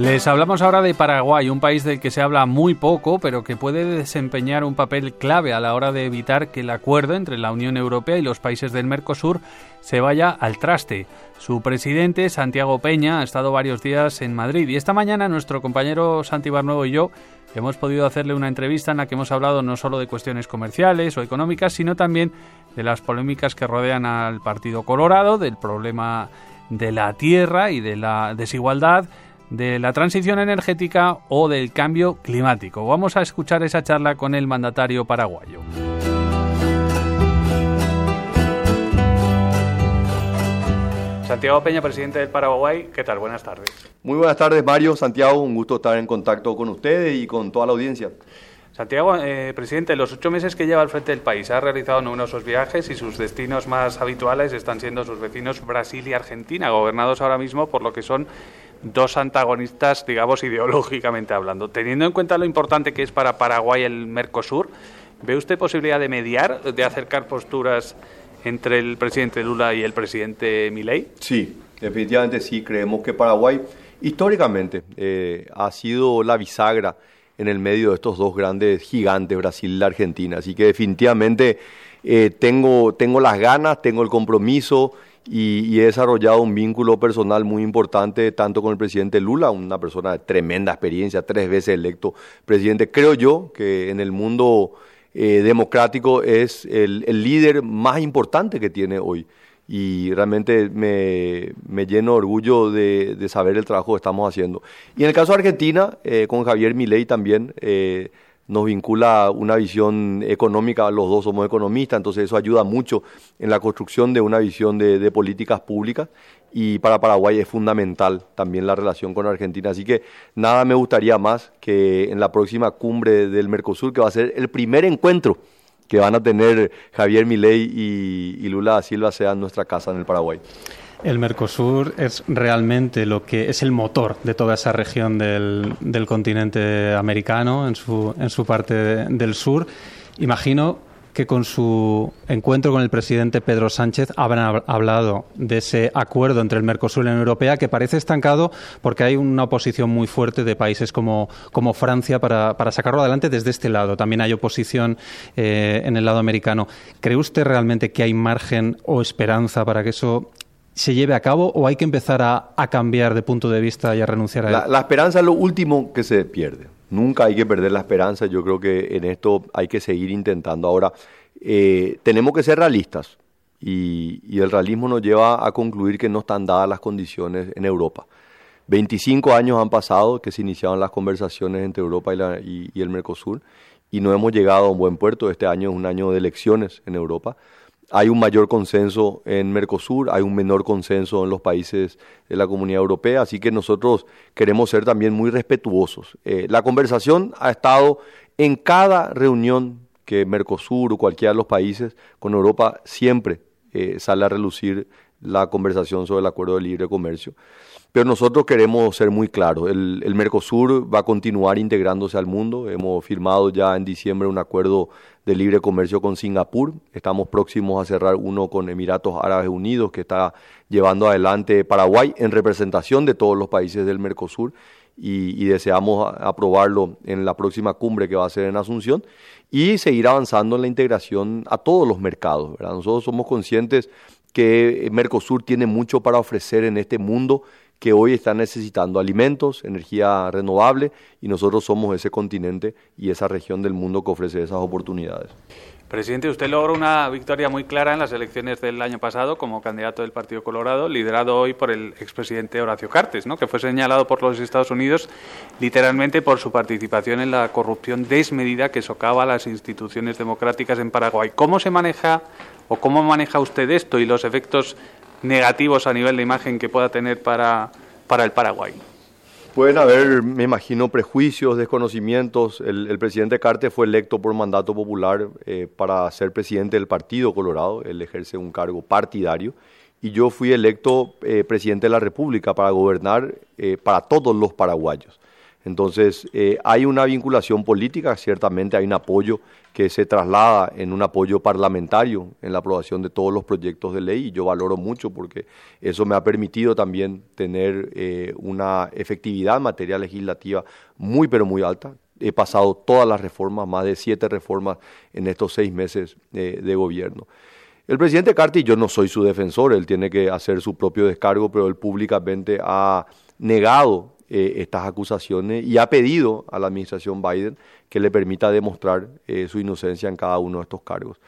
Les hablamos ahora de Paraguay, un país del que se habla muy poco, pero que puede desempeñar un papel clave a la hora de evitar que el acuerdo entre la Unión Europea y los países del Mercosur se vaya al traste. Su presidente, Santiago Peña, ha estado varios días en Madrid y esta mañana nuestro compañero Santi Barnuevo y yo hemos podido hacerle una entrevista en la que hemos hablado no solo de cuestiones comerciales o económicas, sino también de las polémicas que rodean al Partido Colorado, del problema de la tierra y de la desigualdad de la transición energética o del cambio climático. Vamos a escuchar esa charla con el mandatario paraguayo. Santiago Peña, presidente del Paraguay, ¿qué tal? Buenas tardes. Muy buenas tardes, Mario, Santiago, un gusto estar en contacto con ustedes y con toda la audiencia. Santiago, eh, presidente, los ocho meses que lleva al frente del país ha realizado numerosos viajes y sus destinos más habituales están siendo sus vecinos Brasil y Argentina, gobernados ahora mismo por lo que son dos antagonistas, digamos, ideológicamente hablando. Teniendo en cuenta lo importante que es para Paraguay el Mercosur, ¿ve usted posibilidad de mediar, de acercar posturas entre el presidente Lula y el presidente Milei? Sí, definitivamente sí. Creemos que Paraguay históricamente eh, ha sido la bisagra en el medio de estos dos grandes gigantes, Brasil y la Argentina. Así que definitivamente eh, tengo, tengo las ganas, tengo el compromiso y, he desarrollado un vínculo personal muy importante tanto con el presidente Lula, una persona de tremenda experiencia, tres veces electo presidente. Creo yo que en el mundo eh, democrático es el, líder más importante que tiene hoy. Y realmente me, lleno de orgullo de, saber el trabajo que estamos haciendo. Y en el caso de Argentina, eh, con Javier Milei también, eh, nos vincula una visión económica, los dos somos economistas, entonces eso ayuda mucho en la construcción de una visión de, políticas públicas y para Paraguay es fundamental también la relación con Argentina. Así que nada me gustaría más que en la próxima cumbre del Mercosur, que va a ser el primer encuentro que van a tener Javier Milei y, y Lula da Silva, sea en nuestra casa en el Paraguay. El Mercosur es realmente lo que es el motor de toda esa región del, del continente americano, en su, en su parte del sur. Imagino que con su encuentro con el presidente Pedro Sánchez habrán hablado de ese acuerdo entre el Mercosur y la Unión Europea que parece estancado porque hay una oposición muy fuerte de países como, como Francia para, para sacarlo adelante desde este lado. También hay oposición eh, en el lado americano. ¿Cree usted realmente que hay margen o esperanza para que eso se lleve a cabo o hay que empezar a, cambiar de punto de vista y a renunciar a él? La, esperanza es lo último que se pierde. Nunca hay que perder la esperanza. Yo creo que en esto hay que seguir intentando. Ahora, eh, tenemos que ser realistas y, el realismo nos lleva a concluir que no están dadas las condiciones en Europa. 25 años han pasado que se iniciaron las conversaciones entre Europa y, y el Mercosur y no hemos llegado a un buen puerto. Este año es un año de elecciones en Europa hay un mayor consenso en Mercosur, hay un menor consenso en los países de la Comunidad Europea, así que nosotros queremos ser también muy respetuosos. Eh, la conversación ha estado en cada reunión que Mercosur o cualquiera de los países con Europa siempre eh, sale a relucir la conversación sobre el acuerdo de libre comercio. Pero nosotros queremos ser muy claros. El, Mercosur va a continuar integrándose al mundo. Hemos firmado ya en diciembre un acuerdo de libre comercio con Singapur. Estamos próximos a cerrar uno con Emiratos Árabes Unidos que está llevando adelante Paraguay en representación de todos los países del Mercosur y, deseamos aprobarlo en la próxima cumbre que va a ser en Asunción y seguir avanzando en la integración a todos los mercados. Nosotros somos conscientes que Mercosur tiene mucho para ofrecer en este mundo que hoy está necesitando alimentos, energía renovable y nosotros somos ese continente y esa región del mundo que ofrece esas oportunidades. Presidente, usted logró una victoria muy clara en las elecciones del año pasado como candidato del Partido Colorado, liderado hoy por el expresidente Horacio Cartes, ¿no? que fue señalado por los Estados Unidos literalmente por su participación en la corrupción desmedida que socava las instituciones democráticas en Paraguay. ¿Cómo se maneja o cómo maneja usted esto y los efectos negativos a nivel de imagen que pueda tener para, para el Paraguay? Pueden haber, me imagino, prejuicios, desconocimientos. El, presidente Carte fue electo por mandato popular eh, para ser presidente del Partido Colorado. Él ejerce un cargo partidario. Y yo fui electo eh, presidente de la República para gobernar eh, para todos los paraguayos. Entonces, eh, hay una vinculación política, ciertamente hay un apoyo que se traslada en un apoyo parlamentario en la aprobación de todos los proyectos de ley y yo valoro mucho porque eso me ha permitido también tener eh, una efectividad en materia legislativa muy pero muy alta. He pasado todas las reformas, más de siete reformas en estos seis meses eh, de gobierno. El presidente Carti, yo no soy su defensor, él tiene que hacer su propio descargo, pero él públicamente ha negado eh, estas acusaciones y ha pedido a la administración Biden que le permita demostrar eh, su inocencia en cada uno de estos cargos.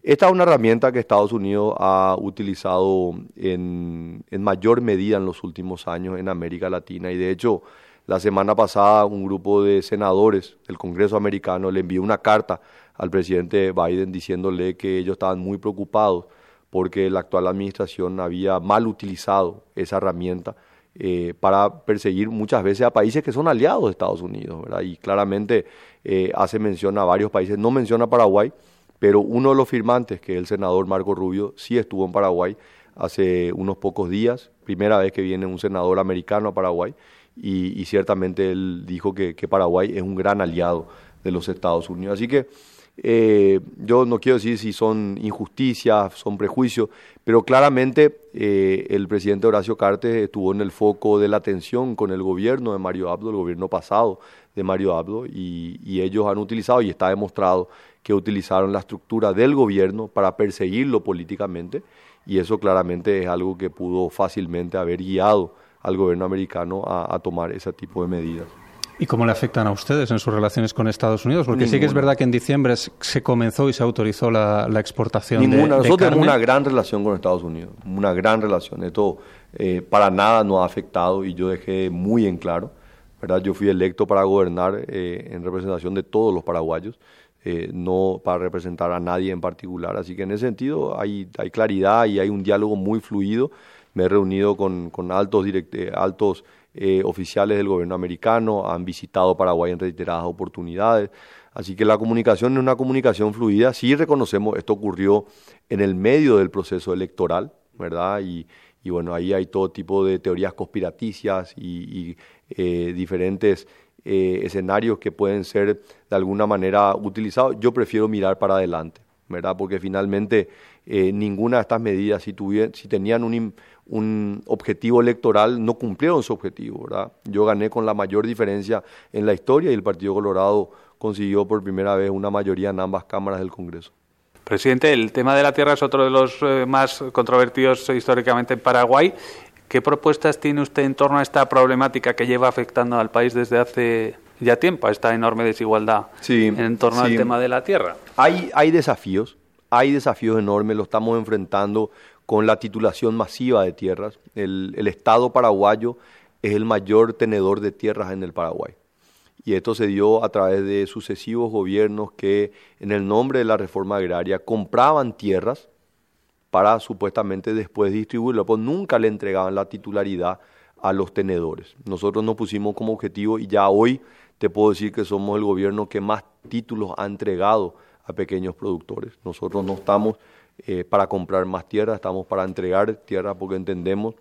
Esta es una herramienta que Estados Unidos ha utilizado en, en mayor medida en los últimos años en América Latina y de hecho la semana pasada un grupo de senadores del Congreso americano le envió una carta al presidente Biden diciéndole que ellos estaban muy preocupados porque la actual administración había mal utilizado esa herramienta eh, para perseguir muchas veces a países que son aliados de Estados Unidos, ¿verdad? Y claramente eh, hace mención a varios países, no menciona Paraguay, pero uno de los firmantes, que es el senador Marco Rubio, sí estuvo en Paraguay hace unos pocos días, primera vez que viene un senador americano a Paraguay, y, ciertamente él dijo que, que Paraguay es un gran aliado de los Estados Unidos. Así que eh, yo no quiero decir si son injusticias, son prejuicios, pero claramente eh, el presidente Horacio Cartes estuvo en el foco de la atención con el gobierno de Mario Abdo, el gobierno pasado de Mario Abdo, y, ellos han utilizado, y está demostrado que utilizaron la estructura del gobierno para perseguirlo políticamente, y eso claramente es algo que pudo fácilmente haber guiado al gobierno americano a tomar ese tipo de medidas. ¿Y cómo le afectan a ustedes en sus relaciones con Estados Unidos? Porque sí que es verdad que en diciembre se comenzó y se autorizó la, exportación Ninguna. de, Nosotros tenemos una gran relación con Estados Unidos, una gran relación. Esto eh, para nada nos ha afectado y yo dejé muy en claro, ¿verdad? Yo fui electo para gobernar eh, en representación de todos los paraguayos. Eh, no para representar a nadie en particular. Así que en ese sentido hay, hay claridad y hay un diálogo muy fluido. Me he reunido con, con altos, altos eh, oficiales del gobierno americano, han visitado Paraguay en reiteradas oportunidades. Así que la comunicación es una comunicación fluida. Sí reconocemos, esto ocurrió en el medio del proceso electoral, ¿verdad? Y, bueno, ahí hay todo tipo de teorías conspiraticias y, eh, diferentes eh, escenarios que pueden ser de alguna manera utilizados. Yo prefiero mirar para adelante, ¿verdad? Porque finalmente ninguna de estas medidas, si, si tenían un un objetivo electoral, no cumplieron su objetivo. ¿verdad? Yo gané con la mayor diferencia en la historia y el Partido Colorado consiguió por primera vez una mayoría en ambas cámaras del Congreso. Presidente, el tema de la tierra es otro de los eh, más controvertidos históricamente en Paraguay. ¿Qué propuestas tiene usted en torno a esta problemática que lleva afectando al país desde hace ya tiempo, a esta enorme desigualdad en torno al tema de la tierra? Hay, hay desafíos, hay desafíos enormes, lo estamos enfrentando con la titulación masiva de tierras. El, Estado paraguayo es el mayor tenedor de tierras en el Paraguay. Y esto se dio a través de sucesivos gobiernos que, en el nombre de la reforma agraria, compraban tierras para supuestamente después distribuirlo, pues nunca le entregaban la titularidad a los tenedores. Nosotros nos pusimos como objetivo y ya hoy te puedo decir que somos el gobierno que más títulos ha entregado a pequeños productores. Nosotros no estamos eh, para comprar más tierra, estamos para entregar tierra porque entendemos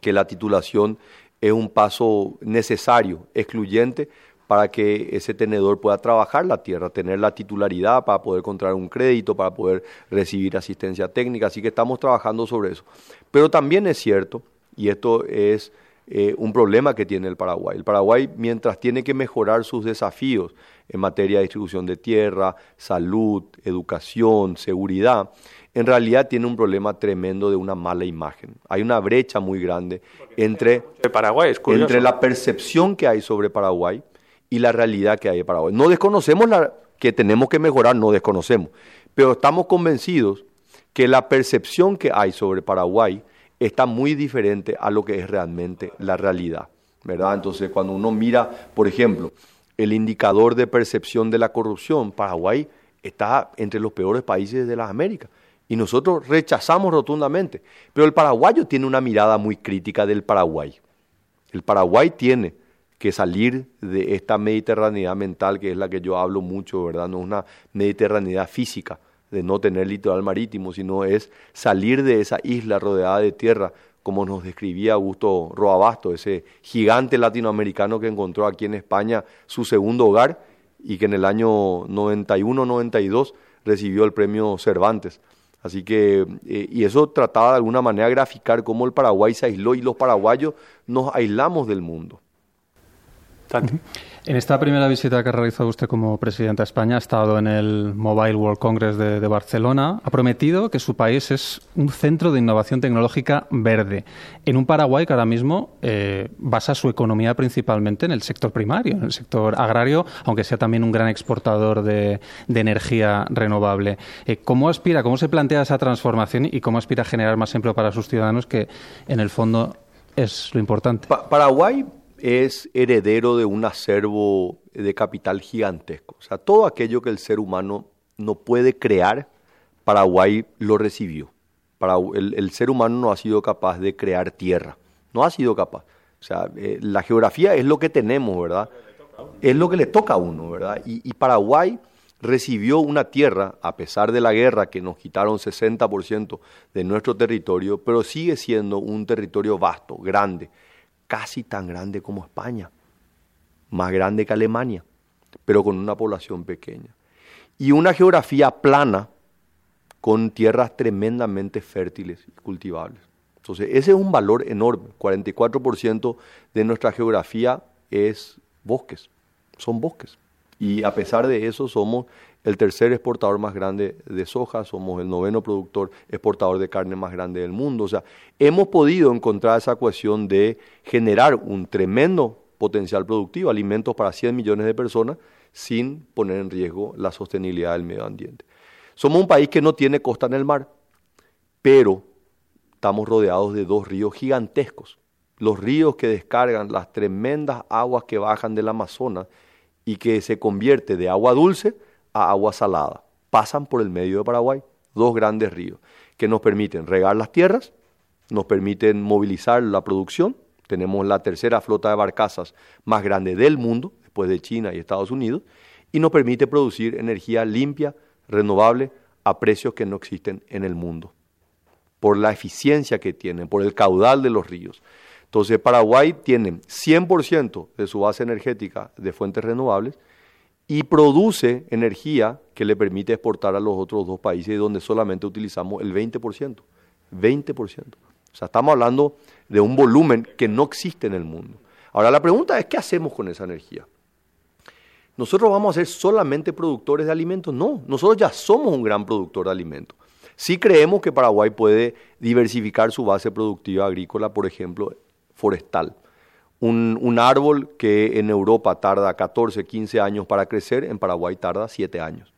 que la titulación es un paso necesario, excluyente, para que ese tenedor pueda trabajar la tierra, tener la titularidad para poder contraer un crédito, para poder recibir asistencia técnica. Así que estamos trabajando sobre eso. Pero también es cierto, y esto es eh, un problema que tiene el Paraguay. El Paraguay, mientras tiene que mejorar sus desafíos en materia de distribución de tierra, salud, educación, seguridad, en realidad tiene un problema tremendo de una mala imagen. Hay una brecha muy grande entre, Paraguay, entre la percepción que hay sobre Paraguay y la realidad que hay de Paraguay. No desconocemos la, que tenemos que mejorar, no desconocemos, pero estamos convencidos que la percepción que hay sobre Paraguay está muy diferente a lo que es realmente la realidad. ¿verdad? Entonces, cuando uno mira, por ejemplo, el indicador de percepción de la corrupción, Paraguay está entre los peores países de las Américas. Y nosotros rechazamos rotundamente. Pero el paraguayo tiene una mirada muy crítica del Paraguay. El Paraguay tiene que salir de esta mediterraneidad mental que es la que yo hablo mucho, ¿verdad? No es una mediterraneidad física de no tener litoral marítimo, sino es salir de esa isla rodeada de tierra como nos describía Augusto Roabasto, ese gigante latinoamericano que encontró aquí en España su segundo hogar y que en el año 91-92 recibió el premio Cervantes. Así que, eh, y eso trataba de alguna manera graficar cómo el Paraguay se aisló y los paraguayos nos aislamos del mundo. En esta primera visita que ha realizado usted como presidente de España, ha estado en el Mobile World Congress de, Barcelona, ha prometido que su país es un centro de innovación tecnológica verde, en un Paraguay que ahora mismo eh, basa su economía principalmente en el sector primario, en el sector agrario, aunque sea también un gran exportador de, energía renovable. Eh, ¿Cómo aspira, cómo se plantea esa transformación y cómo aspira a generar más empleo para sus ciudadanos, que en el fondo es lo importante? Paraguay es heredero de un acervo de capital gigantesco. O sea, todo aquello que el ser humano no puede crear, Paraguay lo recibió. Para, el, ser humano no ha sido capaz de crear tierra, no ha sido capaz. O sea, eh, la geografía es lo que tenemos, ¿verdad? Es lo que le toca a uno, ¿verdad? Y, y Paraguay recibió una tierra, a pesar de la guerra que nos quitaron 60% de nuestro territorio, pero sigue siendo un territorio vasto, grande, casi tan grande como España, más grande que Alemania, pero con una población pequeña. Y una geografía plana con tierras tremendamente fértiles y cultivables. Entonces, ese es un valor enorme. 44% de nuestra geografía es bosques, son bosques. Y a pesar de eso, somos el tercer exportador más grande de soja, somos el noveno productor exportador de carne más grande del mundo. O sea, hemos podido encontrar esa ecuación de generar un tremendo potencial productivo, alimentos para 100 millones de personas, sin poner en riesgo la sostenibilidad del medio ambiente. Somos un país que no tiene costa en el mar, pero estamos rodeados de dos ríos gigantescos. Los ríos que descargan las tremendas aguas que bajan del Amazonas y que se convierte de agua dulce a agua salada. Pasan por el medio de Paraguay, dos grandes ríos, que nos permiten regar las tierras, nos permiten movilizar la producción. Tenemos la tercera flota de barcazas más grande del mundo, después de China y Estados Unidos, y nos permite producir energía limpia, renovable, a precios que no existen en el mundo, por la eficiencia que tienen, por el caudal de los ríos. Entonces Paraguay tiene 100% de su base energética de fuentes renovables y produce energía que le permite exportar a los otros dos países donde solamente utilizamos el 20%. 20%. O sea, estamos hablando de un volumen que no existe en el mundo. Ahora la pregunta es, ¿qué hacemos con esa energía? ¿Nosotros vamos a ser solamente productores de alimentos? No, nosotros ya somos un gran productor de alimentos. Sí creemos que Paraguay puede diversificar su base productiva agrícola, por ejemplo, forestal. Un, árbol que en Europa tarda 14, 15 años para crecer, en Paraguay tarda 7 años.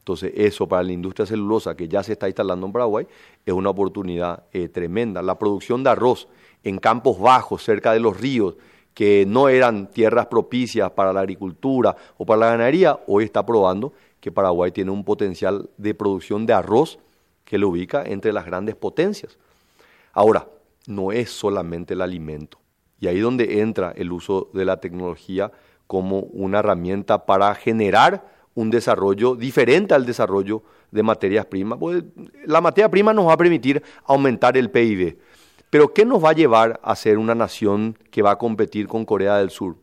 Entonces, eso para la industria celulosa que ya se está instalando en Paraguay es una oportunidad eh, tremenda. La producción de arroz en campos bajos, cerca de los ríos, que no eran tierras propicias para la agricultura o para la ganadería, hoy está probando que Paraguay tiene un potencial de producción de arroz que lo ubica entre las grandes potencias. Ahora, no es solamente el alimento. Y ahí es donde entra el uso de la tecnología como una herramienta para generar un desarrollo diferente al desarrollo de materias primas. Pues, la materia prima nos va a permitir aumentar el PIB. Pero ¿qué nos va a llevar a ser una nación que va a competir con Corea del Sur,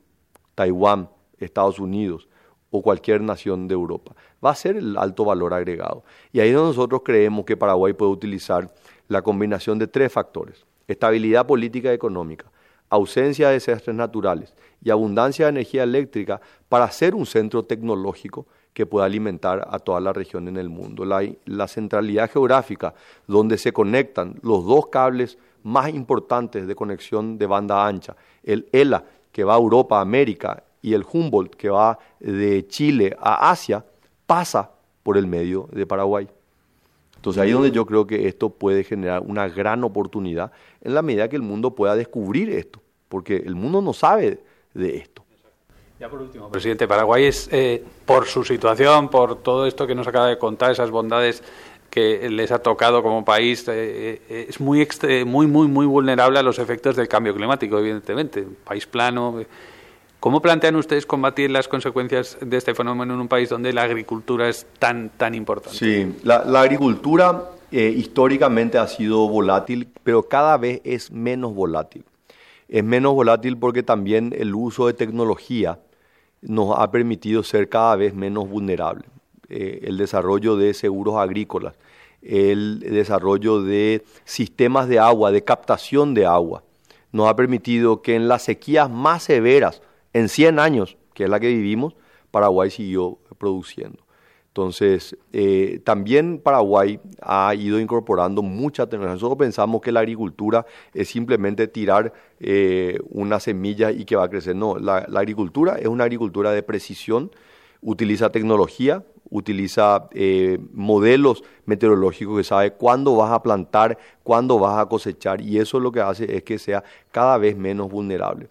Taiwán, Estados Unidos o cualquier nación de Europa? Va a ser el alto valor agregado. Y ahí nosotros creemos que Paraguay puede utilizar la combinación de tres factores. Estabilidad política y económica, ausencia de desastres naturales y abundancia de energía eléctrica para ser un centro tecnológico que pueda alimentar a toda la región en el mundo. La, centralidad geográfica, donde se conectan los dos cables más importantes de conexión de banda ancha, el ELA, que va a Europa, a América, y el Humboldt, que va de Chile a Asia, pasa por el medio de Paraguay. Entonces ahí es donde yo creo que esto puede generar una gran oportunidad en la medida que el mundo pueda descubrir esto, porque el mundo no sabe de esto. Ya por último, presidente, Paraguay es, eh, por su situación, por todo esto que nos acaba de contar, esas bondades que les ha tocado como país, eh, eh, es muy, muy, muy, muy vulnerable a los efectos del cambio climático, evidentemente. Un país plano, ¿Cómo plantean ustedes combatir las consecuencias de este fenómeno en un país donde la agricultura es tan, tan importante? Sí, la, agricultura eh, históricamente ha sido volátil, pero cada vez es menos volátil. Es menos volátil porque también el uso de tecnología nos ha permitido ser cada vez menos vulnerables. Eh, el desarrollo de seguros agrícolas, el desarrollo de sistemas de agua, de captación de agua, nos ha permitido que en las sequías más severas, en 100 años, que es la que vivimos, Paraguay siguió produciendo. Entonces, eh, también Paraguay ha ido incorporando mucha tecnología. Nosotros pensamos que la agricultura es simplemente tirar eh, una semilla y que va a crecer. No, la, agricultura es una agricultura de precisión, utiliza tecnología, utiliza eh, modelos meteorológicos que sabe cuándo vas a plantar, cuándo vas a cosechar y eso lo que hace es que sea cada vez menos vulnerable.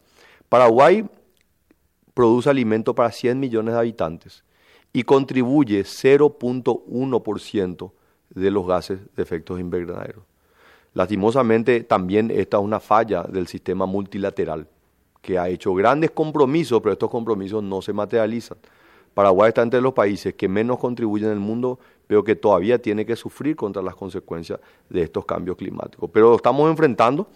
Paraguay produce alimento para 100 millones de habitantes y contribuye 0.1% de los gases de efectos invernaderos. Lastimosamente, también esta es una falla del sistema multilateral, que ha hecho grandes compromisos, pero estos compromisos no se materializan. Paraguay está entre los países que menos contribuyen en el mundo, pero que todavía tiene que sufrir contra las consecuencias de estos cambios climáticos. Pero estamos enfrentando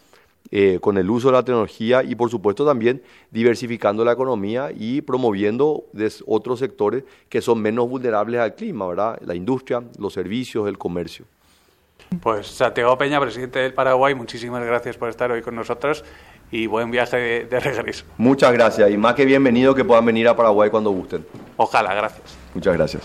eh, con el uso de la tecnología y por supuesto también diversificando la economía y promoviendo otros sectores que son menos vulnerables al clima, ¿verdad? La industria, los servicios, el comercio. Pues Santiago Peña, presidente del Paraguay, muchísimas gracias por estar hoy con nosotros y buen viaje de, de regreso. Muchas gracias y más que bienvenido que puedan venir a Paraguay cuando gusten. Ojalá, gracias. Muchas gracias.